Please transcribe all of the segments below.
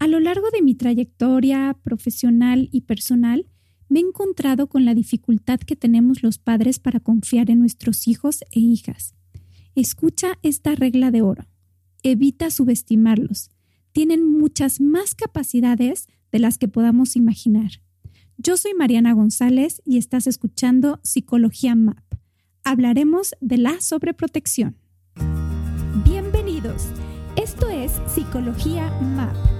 A lo largo de mi trayectoria profesional y personal, me he encontrado con la dificultad que tenemos los padres para confiar en nuestros hijos e hijas. Escucha esta regla de oro. Evita subestimarlos. Tienen muchas más capacidades de las que podamos imaginar. Yo soy Mariana González y estás escuchando Psicología MAP. Hablaremos de la sobreprotección. Bienvenidos. Esto es Psicología MAP.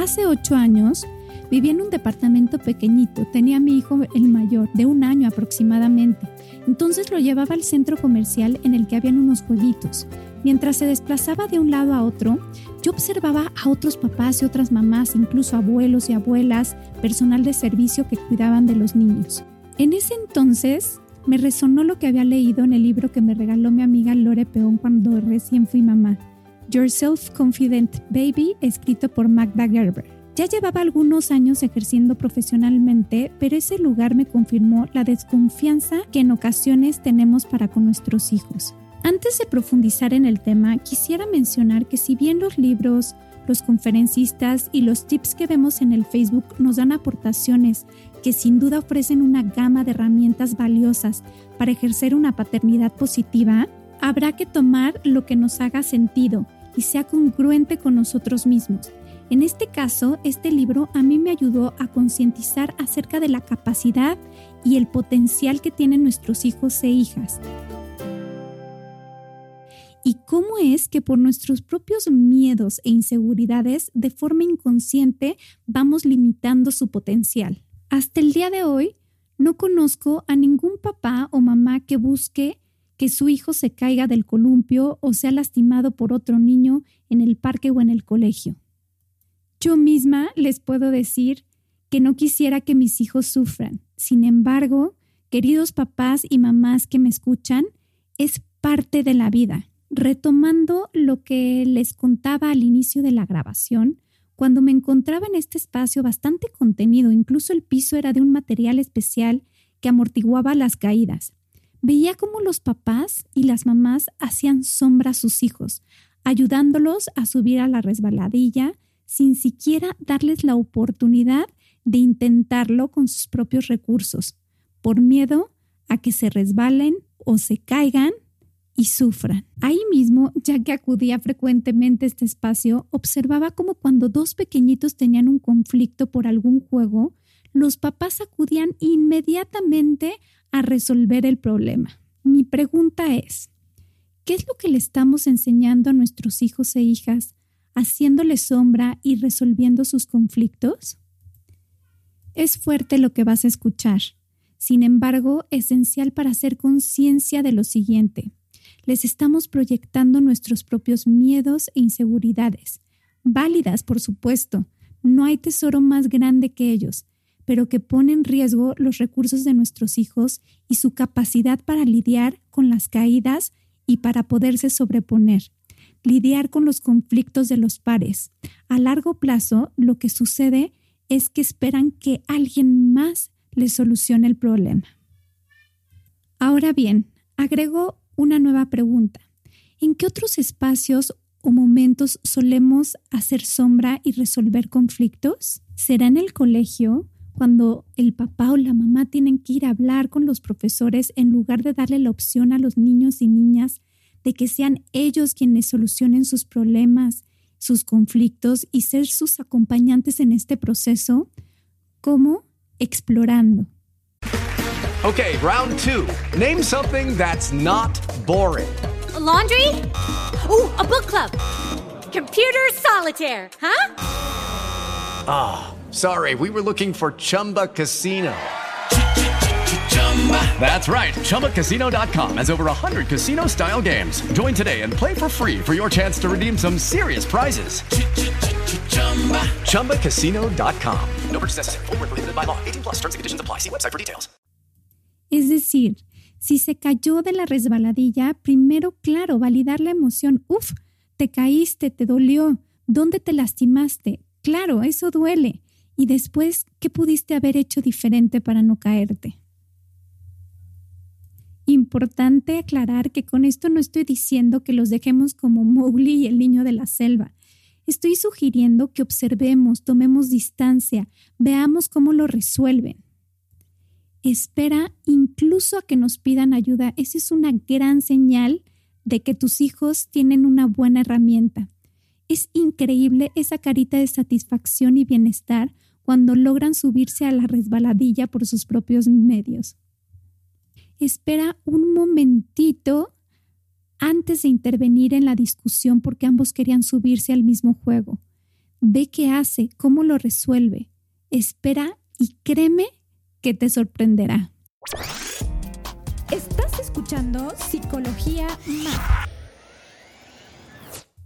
Hace ocho años vivía en un departamento pequeñito. Tenía a mi hijo el mayor, de un año aproximadamente. Entonces lo llevaba al centro comercial en el que habían unos jueguitos. Mientras se desplazaba de un lado a otro, yo observaba a otros papás y otras mamás, incluso abuelos y abuelas, personal de servicio que cuidaban de los niños. En ese entonces me resonó lo que había leído en el libro que me regaló mi amiga Lore Peón cuando recién fui mamá. Your Self-Confident Baby, escrito por Magda Gerber. Ya llevaba algunos años ejerciendo profesionalmente, pero ese lugar me confirmó la desconfianza que en ocasiones tenemos para con nuestros hijos. Antes de profundizar en el tema, quisiera mencionar que si bien los libros, los conferencistas y los tips que vemos en el Facebook nos dan aportaciones que sin duda ofrecen una gama de herramientas valiosas para ejercer una paternidad positiva, habrá que tomar lo que nos haga sentido sea congruente con nosotros mismos. En este caso, este libro a mí me ayudó a concientizar acerca de la capacidad y el potencial que tienen nuestros hijos e hijas. Y cómo es que por nuestros propios miedos e inseguridades, de forma inconsciente, vamos limitando su potencial. Hasta el día de hoy, no conozco a ningún papá o mamá que busque que su hijo se caiga del columpio o sea lastimado por otro niño en el parque o en el colegio. Yo misma les puedo decir que no quisiera que mis hijos sufran. Sin embargo, queridos papás y mamás que me escuchan, es parte de la vida. Retomando lo que les contaba al inicio de la grabación, cuando me encontraba en este espacio bastante contenido, incluso el piso era de un material especial que amortiguaba las caídas. Veía cómo los papás y las mamás hacían sombra a sus hijos, ayudándolos a subir a la resbaladilla sin siquiera darles la oportunidad de intentarlo con sus propios recursos, por miedo a que se resbalen o se caigan y sufran. Ahí mismo, ya que acudía frecuentemente a este espacio, observaba cómo cuando dos pequeñitos tenían un conflicto por algún juego, los papás acudían inmediatamente a resolver el problema. Mi pregunta es, ¿qué es lo que le estamos enseñando a nuestros hijos e hijas, haciéndoles sombra y resolviendo sus conflictos? Es fuerte lo que vas a escuchar, sin embargo, esencial para hacer conciencia de lo siguiente. Les estamos proyectando nuestros propios miedos e inseguridades, válidas, por supuesto. No hay tesoro más grande que ellos, pero que pone en riesgo los recursos de nuestros hijos y su capacidad para lidiar con las caídas y para poderse sobreponer, lidiar con los conflictos de los pares. A largo plazo, lo que sucede es que esperan que alguien más les solucione el problema. Ahora bien, agrego una nueva pregunta. ¿En qué otros espacios o momentos solemos hacer sombra y resolver conflictos? ¿Será en el colegio? Cuando el papá o la mamá tienen que ir a hablar con los profesores en lugar de darle la opción a los niños y niñas de que sean ellos quienes solucionen sus problemas, sus conflictos y ser sus acompañantes en este proceso, como explorando. Okay, round two. Name something that's not boring. laundry? Ooh, a book club. Computer solitaire, huh? Ah, oh, sorry, we were looking for Chumba Casino. That's right. ChumbaCasino.com has over 100 casino style games. Join today and play for free for your chance to redeem some serious prizes. ChumbaCasino.com. No purchase necessary. Full prohibited by law. 18 plus terms and conditions apply. See website for details. Es decir, si se cayó de la resbaladilla, primero, claro, validar la emoción. Uf, te caíste, te dolió. ¿Dónde te lastimaste? Claro, eso duele. Y después, ¿qué pudiste haber hecho diferente para no caerte? Importante aclarar que con esto no estoy diciendo que los dejemos como Mowgli y el niño de la selva. Estoy sugiriendo que observemos, tomemos distancia, veamos cómo lo resuelven. Espera incluso a que nos pidan ayuda. Esa es una gran señal de que tus hijos tienen una buena herramienta. Es increíble esa carita de satisfacción y bienestar cuando logran subirse a la resbaladilla por sus propios medios espera un momentito antes de intervenir en la discusión porque ambos querían subirse al mismo juego. Ve qué hace, cómo lo resuelve. Espera y créeme que te sorprenderá. Estás escuchando Psicología Más.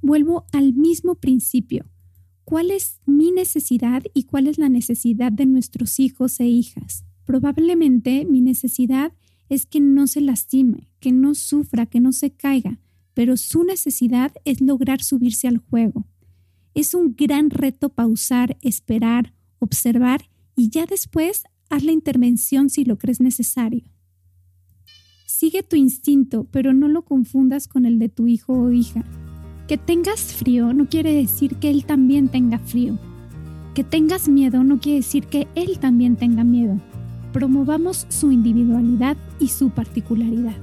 Vuelvo al mismo principio. ¿Cuál es mi necesidad y cuál es la necesidad de nuestros hijos e hijas? Probablemente mi necesidad es que no se lastime, que no sufra, que no se caiga, pero su necesidad es lograr subirse al juego. Es un gran reto pausar, esperar, observar y ya después haz la intervención si lo crees necesario. Sigue tu instinto, pero no lo confundas con el de tu hijo o hija. Que tengas frío no quiere decir que él también tenga frío. Que tengas miedo no quiere decir que él también tenga miedo promovamos su individualidad y su particularidad.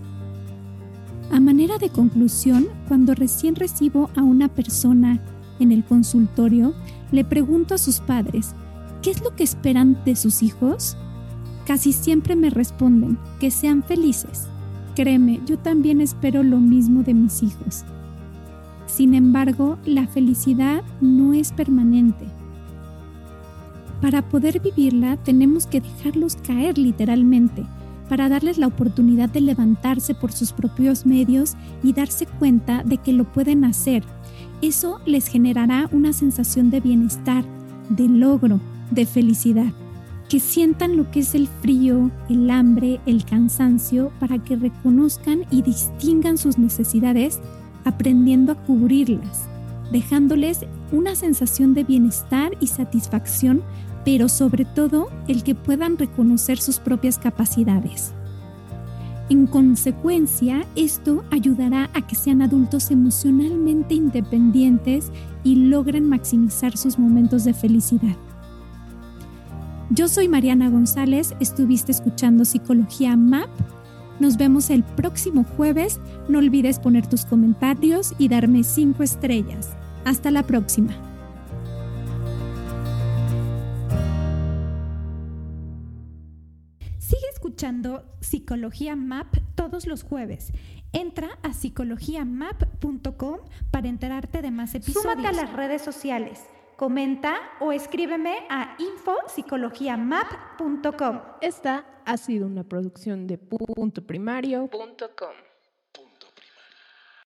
A manera de conclusión, cuando recién recibo a una persona en el consultorio, le pregunto a sus padres, ¿qué es lo que esperan de sus hijos? Casi siempre me responden, que sean felices. Créeme, yo también espero lo mismo de mis hijos. Sin embargo, la felicidad no es permanente para poder vivirla tenemos que dejarlos caer literalmente, para darles la oportunidad de levantarse por sus propios medios y darse cuenta de que lo pueden hacer. Eso les generará una sensación de bienestar, de logro, de felicidad. Que sientan lo que es el frío, el hambre, el cansancio, para que reconozcan y distingan sus necesidades, aprendiendo a cubrirlas, dejándoles una sensación de bienestar y satisfacción pero sobre todo el que puedan reconocer sus propias capacidades. En consecuencia, esto ayudará a que sean adultos emocionalmente independientes y logren maximizar sus momentos de felicidad. Yo soy Mariana González, estuviste escuchando Psicología MAP. Nos vemos el próximo jueves. No olvides poner tus comentarios y darme 5 estrellas. Hasta la próxima. escuchando Psicología Map todos los jueves. Entra a psicologiamap.com para enterarte de más episodios. Súmate a las redes sociales, comenta o escríbeme a infopsicologiamap.com. Esta ha sido una producción de puntoprimario.com.